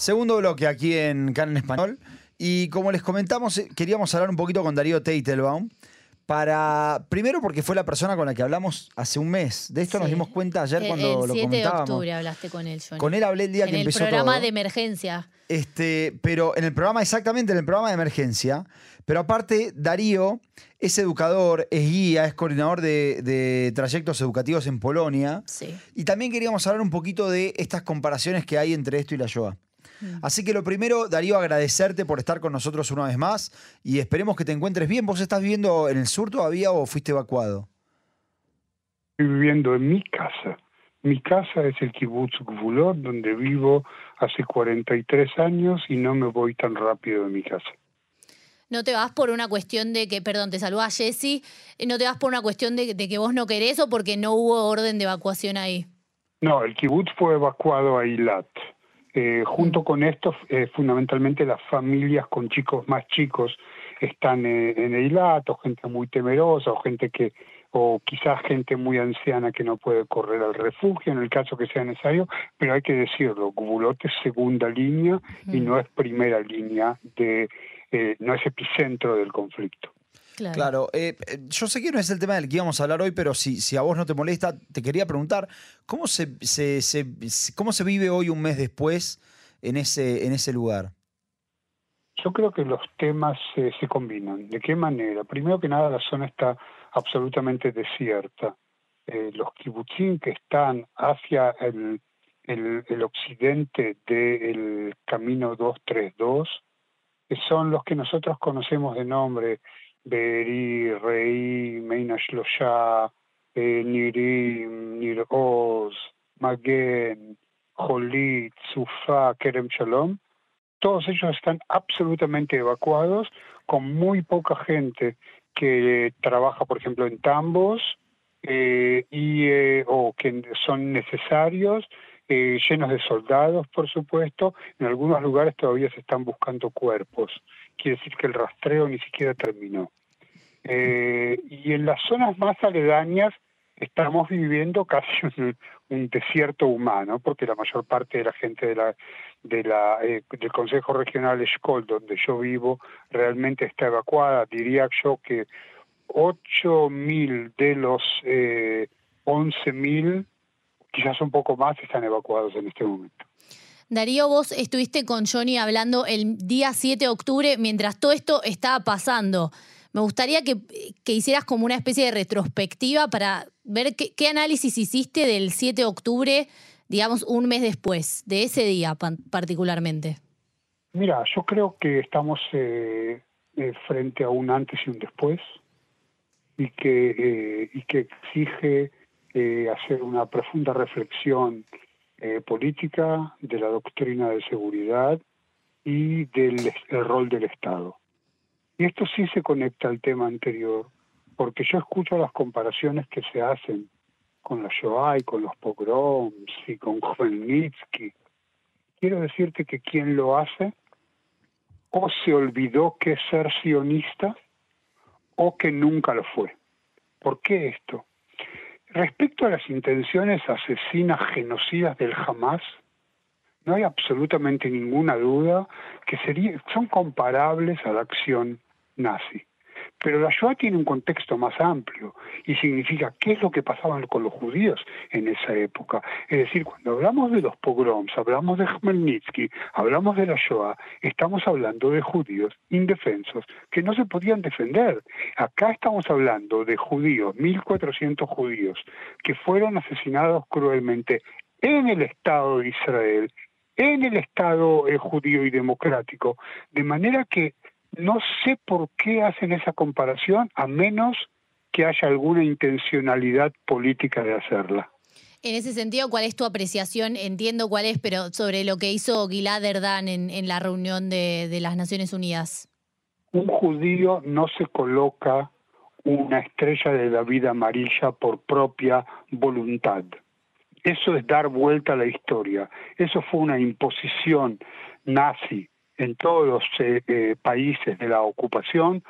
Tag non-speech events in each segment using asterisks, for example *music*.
Segundo bloque aquí en Can en Español. Y como les comentamos, eh, queríamos hablar un poquito con Darío Teitelbaum. Para, primero porque fue la persona con la que hablamos hace un mes. De esto nos dimos cuenta ayer El- cuando el lo 7 de comentábamos. octubre hablaste con él, Johnny. Con él hablé el día en que el empezó programa todo. de emergencia. Este, pero en el programa, exactamente, en el programa de emergencia. Pero aparte, Darío es educador, es guía, es coordinador de, de trayectos educativos en Polonia. Sí. Y también queríamos hablar un poquito de estas comparaciones que hay entre esto y la Shoah. Así que lo primero, Darío, agradecerte por estar con nosotros una vez más y esperemos que te encuentres bien. ¿Vos estás viviendo en el sur todavía o fuiste evacuado? Estoy viviendo en mi casa. Mi casa es el kibbutz Gvulot, donde vivo hace 43 años y no me voy tan rápido de mi casa. No te vas por una cuestión de que, perdón, te saluda Jessy, eh, no te vas por una cuestión de, de que vos no querés o porque no hubo orden de evacuación ahí. No, el kibbutz fue evacuado a Eilat. Eh, junto con esto, eh, fundamentalmente las familias con chicos más chicos están eh, en Eilat, o gente muy temerosa, o gente que, o quizás gente muy anciana que no puede correr al refugio en el caso que sea necesario, pero hay que decirlo, Gvulot es segunda línea y no es primera línea de, eh, no es epicentro del conflicto. Claro. Claro, eh, eh, yo sé que no es el tema del que íbamos a hablar hoy, pero si, si a vos no te molesta, te quería preguntar, ¿cómo se, se- se- cómo se vive hoy un mes después en ese, en ese lugar? Yo creo que los temas eh, se combinan. ¿De qué manera? Primero que nada, la zona está absolutamente desierta. Eh, los kibutzim que están hacia el, el, el occidente del camino 232 que son los que nosotros conocemos de nombre Rei, Meina Shlosha, eh, Nirim, Nir Oz, Magen, Jolit, Sufa, Kerem Shalom, todos ellos están absolutamente evacuados, con muy poca gente que trabaja, por ejemplo, en tambos eh, y, eh, o que son necesarios, eh, llenos de soldados, por supuesto. En algunos lugares todavía se están buscando cuerpos. Quiere decir que el rastreo ni siquiera terminó. Eh, y en las zonas más aledañas estamos viviendo casi *laughs* un, desierto humano, porque la mayor parte de la gente de la, de la, eh, del Consejo Regional Escol, donde yo vivo, realmente está evacuada. Diría yo que 8.000 de los eh, 11.000, quizás un poco más, están evacuados en este momento. Darío, vos estuviste con Johnny hablando el día 7 de octubre mientras todo esto estaba pasando. Me gustaría que, hicieras como una especie de retrospectiva para ver qué, análisis hiciste del 7 de octubre, digamos, un mes después, de ese día particularmente. Mira, yo creo que estamos eh, eh, frente a un antes y un después y que, eh, exige hacer una profunda reflexión eh, política de la doctrina de seguridad y del rol del Estado. Y esto sí se conecta al tema anterior, porque yo escucho las comparaciones que se hacen con la Shoah y con los pogroms y con *laughs* Khmelnytsky. Quiero decirte que quien lo hace o se olvidó que es ser sionista o que nunca lo fue. ¿Por qué esto? Respecto a las intenciones asesinas, genocidas del Hamas, no hay absolutamente ninguna duda que sería, son comparables a la acción nazi. Pero la Shoah tiene un contexto más amplio y significa qué es lo que pasaba con los judíos en esa época. Es decir, cuando hablamos de los pogroms, hablamos de Khmelnytsky, hablamos de la Shoah, estamos hablando de judíos indefensos que no se podían defender. Acá estamos hablando de judíos, 1.400 judíos, que fueron asesinados cruelmente en el Estado de Israel, en el Estado eh, judío y democrático, de manera que no sé por qué hacen esa comparación, a menos que haya alguna intencionalidad política de hacerla. En ese sentido, ¿cuál es tu apreciación? Entiendo cuál es, pero sobre lo que hizo Gilad Erdan en, en la reunión de, de las Naciones Unidas. Un judío no se coloca una estrella de David amarilla por propia voluntad. Eso es dar vuelta a la historia. Eso fue una imposición nazi en todos los eh, eh, países de la ocupación,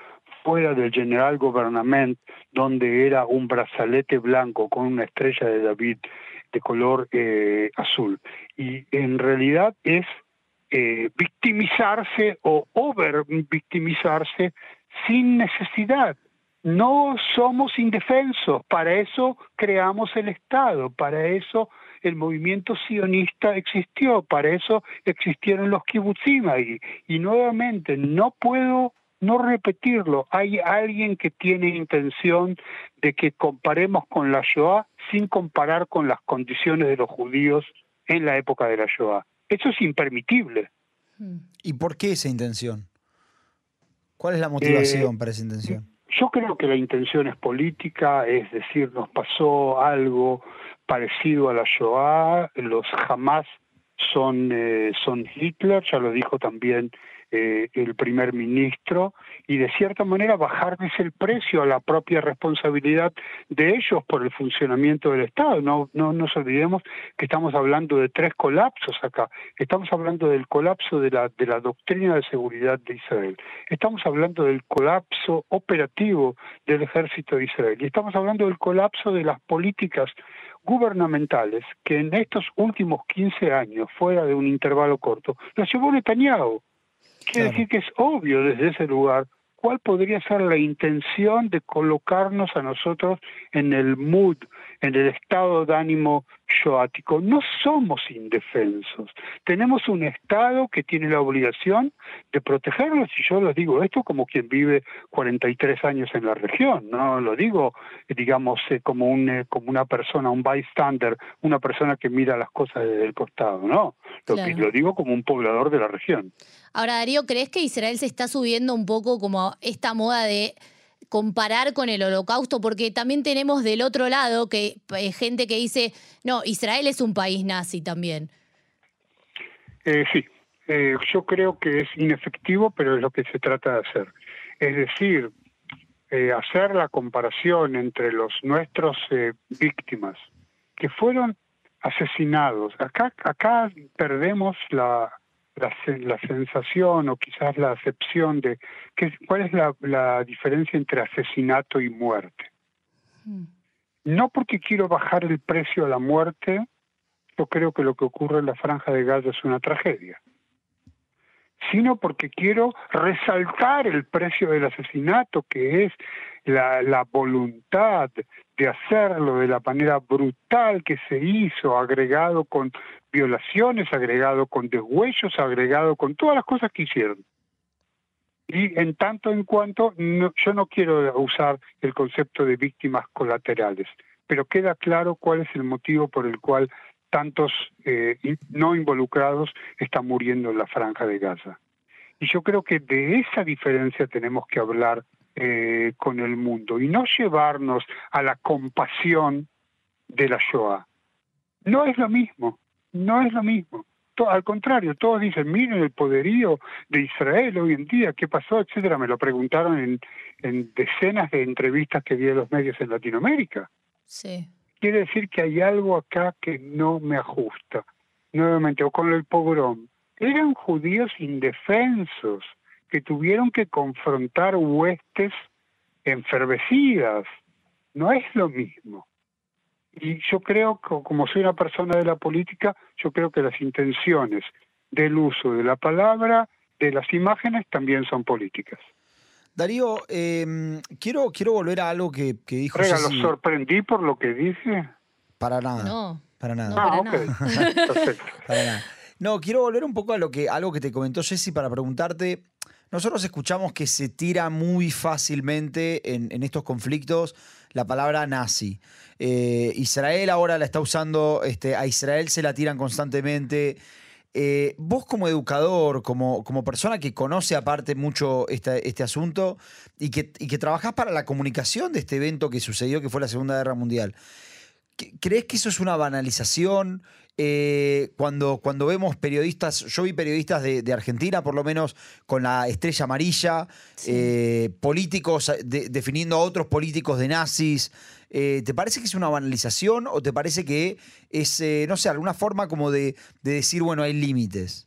fuera del General Gouvernement, donde era un brazalete blanco con una estrella de David de color eh, azul. Y en realidad es eh, victimizarse o over victimizarse sin necesidad. No somos indefensos, para eso creamos el Estado, para eso el movimiento sionista existió, para eso existieron los kibbutzim ahí. Y nuevamente, no puedo no repetirlo. Hay alguien que tiene intención de que comparemos con la Shoah sin comparar con las condiciones de los judíos en la época de la Shoah. Eso es impermitible. Hmm. ¿Y por qué esa intención? ¿Cuál es la motivación eh, para esa intención? Yo creo que la intención es política, es decir, nos pasó algo parecido a la Shoah, los Hamas son, eh, son Hitler, ya lo dijo también eh, el primer ministro y de cierta manera bajarles el precio a la propia responsabilidad de ellos por el funcionamiento del Estado. No, no nos olvidemos que estamos hablando de tres colapsos acá. Estamos hablando del colapso de la, de la doctrina de seguridad de Israel. Estamos hablando del colapso operativo del ejército de Israel. Y estamos hablando del colapso de las políticas gubernamentales que en estos últimos 15 años, fuera de un intervalo corto, las llevó Netanyahu. Quiere decir que es obvio desde ese lugar cuál podría ser la intención de colocarnos a nosotros en el mood, en el estado de ánimo yoático. No somos indefensos. Tenemos un Estado que tiene la obligación de protegernos, y yo les digo esto como quien vive 43 años en la región, no lo digo, digamos, eh, como, un, eh, como una persona, un bystander, una persona que mira las cosas desde el costado, no. Lo, lo digo como un poblador de la región. Ahora, Darío, ¿crees que Israel se está subiendo un poco como esta moda de comparar con el holocausto, porque también tenemos del otro lado que eh, gente que dice, no, Israel es un país nazi también. Eh, sí, eh, yo creo que es inefectivo, pero es lo que se trata de hacer. Es decir, hacer la comparación entre los nuestros víctimas que fueron asesinados. Acá, acá perdemos la, la, sensación o quizás la acepción de que, cuál es la, diferencia entre asesinato y muerte. Hmm. No porque quiero bajar el precio a la muerte, yo creo que lo que ocurre en la franja de Gaza es una tragedia, sino porque quiero resaltar el precio del asesinato, que es la, la voluntad de hacerlo de la manera brutal que se hizo, agregado con violaciones, agregado con deshuellos, agregado con todas las cosas que hicieron. Y en tanto en cuanto, yo no quiero usar el concepto de víctimas colaterales, pero queda claro cuál es el motivo por el cual tantos eh, no involucrados están muriendo en la franja de Gaza. Y yo creo que de esa diferencia tenemos que hablar eh, con el mundo y no llevarnos a la compasión de la Shoah. No es lo mismo, no es lo mismo. Al contrario, todos dicen, miren el poderío de Israel hoy en día, qué pasó, etcétera. Me lo preguntaron en, en decenas de entrevistas que di a los medios en Latinoamérica. Sí. Quiere decir que hay algo acá que no me ajusta. Nuevamente, o con el pogrom. Eran judíos indefensos, que tuvieron que confrontar huestes enfervecidas. No es lo mismo. Y yo creo que, como soy una persona de la política, yo creo que las intenciones del uso de la palabra, de las imágenes, también son políticas. Darío, em, quiero, quiero volver a algo que, que dijo Oiga, ¿lo sorprendí por lo que dice? Para nada. No. Para nada. ah, *laughs* Perfecto. Para nada. No, quiero volver un poco a lo que, algo que te comentó Jesse para preguntarte nosotros escuchamos que se tira muy fácilmente en, estos conflictos la palabra nazi. Eh, Israel ahora la está usando, este, a Israel se la tiran constantemente. Eh, vos como educador, como, persona que conoce aparte mucho este, este asunto y que, y que trabajás para la comunicación de este evento que sucedió, que fue la Segunda Guerra Mundial, ¿crees que eso es una banalización? Eh, cuando, cuando vemos periodistas, yo vi periodistas de, Argentina, por lo menos con la estrella amarilla, eh, políticos eh, definiendo a otros políticos de nazis. ¿Te parece que es una banalización o te parece que es, no sé, alguna forma como de, decir, bueno, hay límites?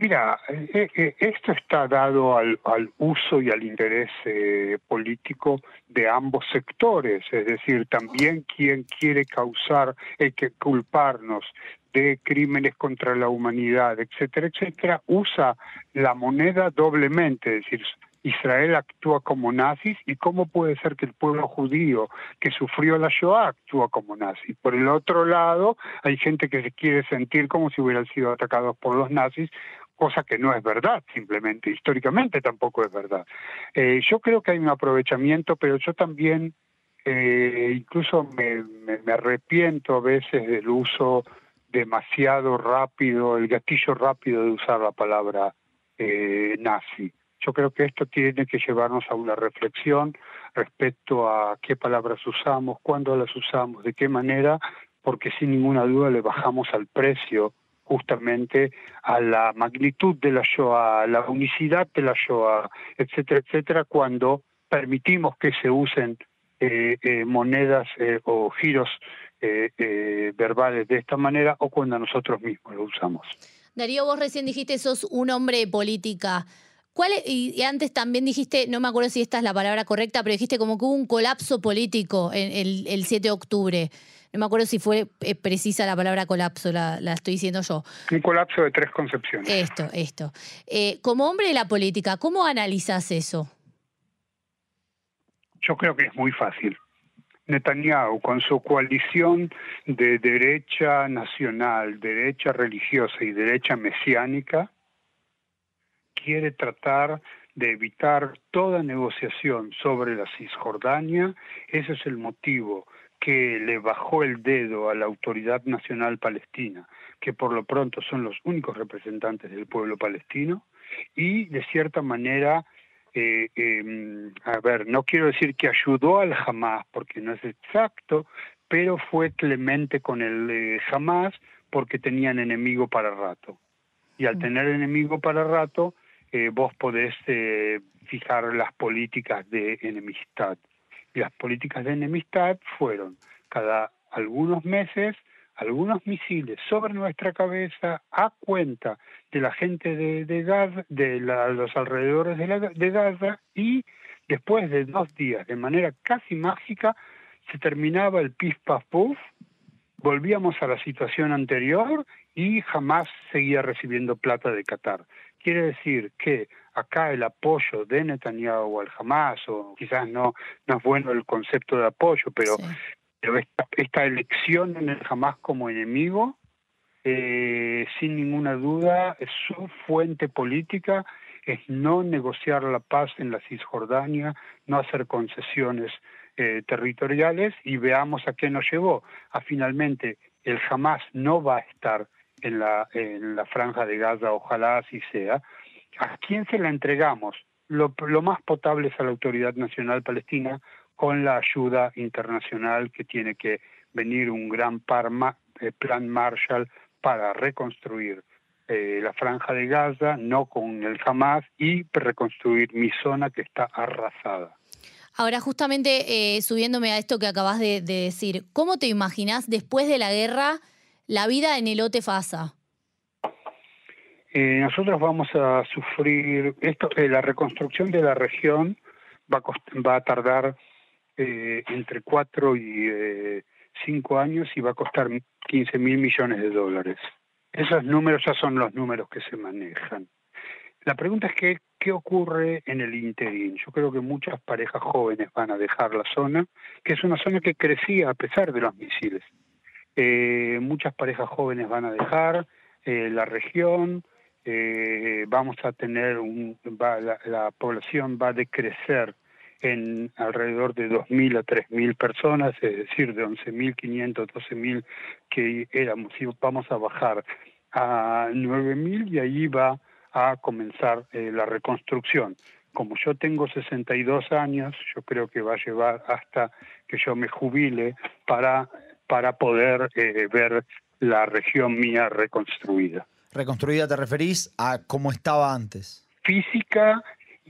Mira, eh, eh, esto está dado al, uso y al interés eh, político de ambos sectores, es decir, también quien quiere causar, que culparnos de crímenes contra la humanidad, etcétera, etcétera, usa la moneda doblemente, es decir, Israel actúa como nazis y cómo puede ser que el pueblo judío que sufrió la Shoah actúa como nazi. Por el otro lado, hay gente que se quiere sentir como si hubieran sido atacados por los nazis, cosa que no es verdad, simplemente, históricamente tampoco es verdad. Eh, yo creo que hay un aprovechamiento, pero yo también eh, incluso me, me, arrepiento a veces del uso demasiado rápido, el gatillo rápido de usar la palabra eh, nazi. Yo creo que esto tiene que llevarnos a una reflexión respecto a qué palabras usamos, cuándo las usamos, de qué manera, porque sin ninguna duda le bajamos al precio justamente a la magnitud de la Shoah, a la unicidad de la Shoah, etcétera, etcétera, cuando permitimos que se usen eh, eh, monedas eh, o giros verbales de esta manera o cuando nosotros mismos lo usamos. Darío, vos recién dijiste sos un hombre de política. ¿Cuál y antes también dijiste, no me acuerdo si esta es la palabra correcta, pero dijiste como que hubo un colapso político en el, el 7 de octubre. No me acuerdo si fue eh, precisa la palabra colapso, la, estoy diciendo yo. Un colapso de tres concepciones. Esto, esto. Eh, como hombre de la política, ¿cómo analizas eso? Yo creo que es muy fácil. Netanyahu, con su coalición de derecha nacional, derecha religiosa y derecha mesiánica, quiere tratar de evitar toda negociación sobre la Cisjordania. Ese es el motivo que le bajó el dedo a la Autoridad Nacional Palestina, que por lo pronto son los únicos representantes del pueblo palestino, y de cierta manera, eh, em, a ver, no quiero decir que ayudó al Hamas, porque no es exacto, pero fue clemente con el eh, Hamas porque tenían enemigo para rato. Y al mm. tener enemigo para rato, eh, vos podés eh, fijar las políticas de enemistad. Las políticas de enemistad fueron cada algunos meses algunos misiles sobre nuestra cabeza a cuenta de la gente de, Gaza, de los alrededores de, de Gaza y después de dos días, de manera casi mágica, se terminaba el pif paf puff, volvíamos a la situación anterior y jamás seguía recibiendo plata de Qatar. Quiere decir que acá el apoyo de Netanyahu al Hamas, o quizás no, no es bueno el concepto de apoyo, pero, esta, elección en el Hamas como enemigo, eh, sin ninguna duda, su fuente política es no negociar la paz en la Cisjordania, no hacer concesiones eh, territoriales y veamos a qué nos llevó. A finalmente el Hamas no va a estar en la, en la franja de Gaza, ojalá así sea, ¿a quién se la entregamos? Lo, más potable es a la Autoridad Nacional Palestina con la ayuda internacional que tiene que venir un gran eh, plan Marshall para reconstruir eh, la franja de Gaza, no con el Hamas, y reconstruir mi zona que está arrasada. Ahora, justamente eh, subiéndome a esto que acabas de decir, ¿cómo te imaginas después de la guerra? La vida en el Fasa? Eh, nosotros vamos a sufrir esto, eh, la reconstrucción de la región va a, va a tardar eh, entre cuatro y eh, cinco años y va a costar 15 mil millones de dólares. Esos números ya son los números que se manejan. La pregunta es que, qué ocurre en el interín. Yo creo que muchas parejas jóvenes van a dejar la zona, que es una zona que crecía a pesar de los misiles. Eh, muchas parejas jóvenes van a dejar eh, la región, eh, vamos a tener un, la, población va a decrecer en alrededor de 2.000 a 3.000 personas, es decir, de 11.500, 12.000 que éramos, y vamos a bajar a 9.000 y ahí va a comenzar la reconstrucción. Como yo tengo 62 años, yo creo que va a llevar hasta que yo me jubile para para poder eh, ver la región mía reconstruida. ¿Reconstruida te referís a cómo estaba antes? Física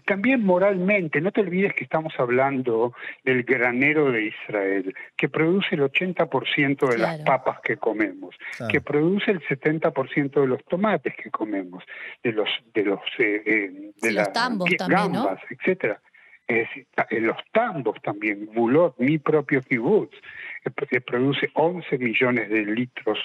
también moralmente, no te olvides que estamos hablando del granero de Israel, que produce el 80% de las Claro. papas que comemos, Claro. que produce el 70% de los tomates que comemos, de los de los eh, eh, de Sí, los las tambos también, ¿no? gambas, etcétera. Es eh, los tambos también, Bulot, mi propio kibutz, eh, produce 11 millones de litros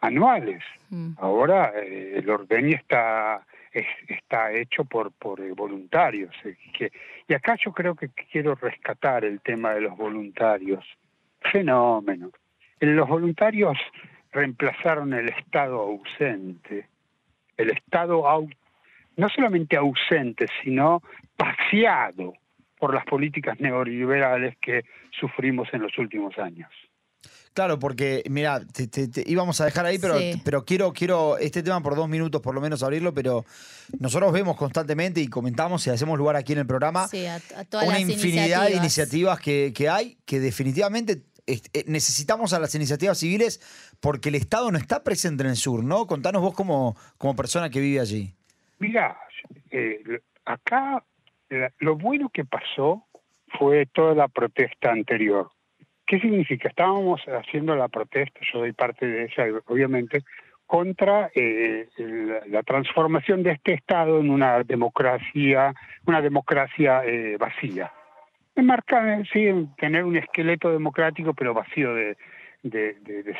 anuales. Mm. Ahora eh, el ordeño está es- está hecho por por eh, voluntarios eh, que, y acá yo creo que quiero rescatar el tema de los voluntarios fenómeno los voluntarios reemplazaron el estado ausente el estado au- no solamente ausente sino paseado por las políticas neoliberales que sufrimos en los últimos años Claro, porque, mira, te, te- te- íbamos a dejar ahí, pero, Sí. pero quiero, quiero este tema por dos minutos por lo menos abrirlo, pero nosotros vemos constantemente y comentamos y hacemos lugar aquí en el programa Sí, a, a todas una las infinidad de iniciativas. que, que hay que definitivamente eh, necesitamos a las iniciativas civiles porque el Estado no está presente en el sur, ¿no? Contanos vos como, como persona que vive allí. Mira, eh, acá lo bueno que pasó fue toda la protesta anterior. ¿Qué significa? Estábamos haciendo la protesta, yo doy parte de ella, obviamente, contra eh, la, transformación de este Estado en una democracia, una democracia eh, vacía. Enmarca, sí, en tener un esqueleto democrático, pero vacío de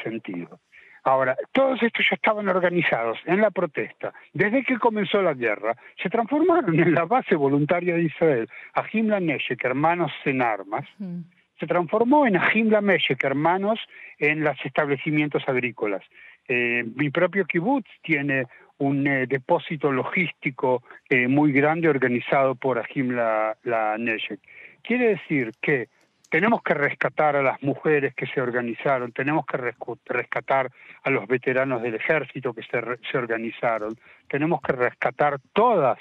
sentido. Ahora, todos estos ya estaban organizados en la protesta. Desde que comenzó la guerra, se transformaron en la base voluntaria de Israel. Ahim Neshek, hermanos en armas, Mm. se transformó en Ahim Meshek, hermanos en los establecimientos agrícolas. Eh, mi propio kibutz tiene un eh, depósito logístico eh, muy grande organizado por Ahim la, la Neshek. Quiere decir que tenemos que rescatar a las mujeres que se organizaron, tenemos que rescatar a los veteranos del ejército que se, se organizaron, tenemos que rescatar todas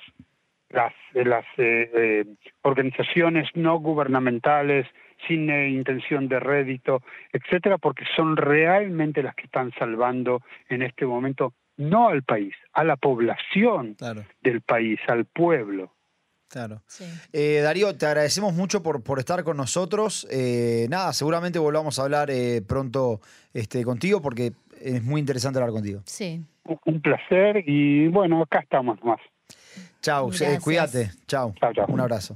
las, las eh, eh, organizaciones no gubernamentales sin eh, intención de rédito, etcétera, porque son realmente las que están salvando en este momento no al país, a la población Claro, del país, al pueblo. Claro. Sí. Eh, Darío, te agradecemos mucho por, por estar con nosotros. Eh, nada, seguramente volvamos a hablar eh, pronto este, contigo porque es muy interesante hablar contigo. Sí. Un- placer y bueno, acá estamos más. Chau, eh, cuídate. Chau. Chau, chau. Un abrazo.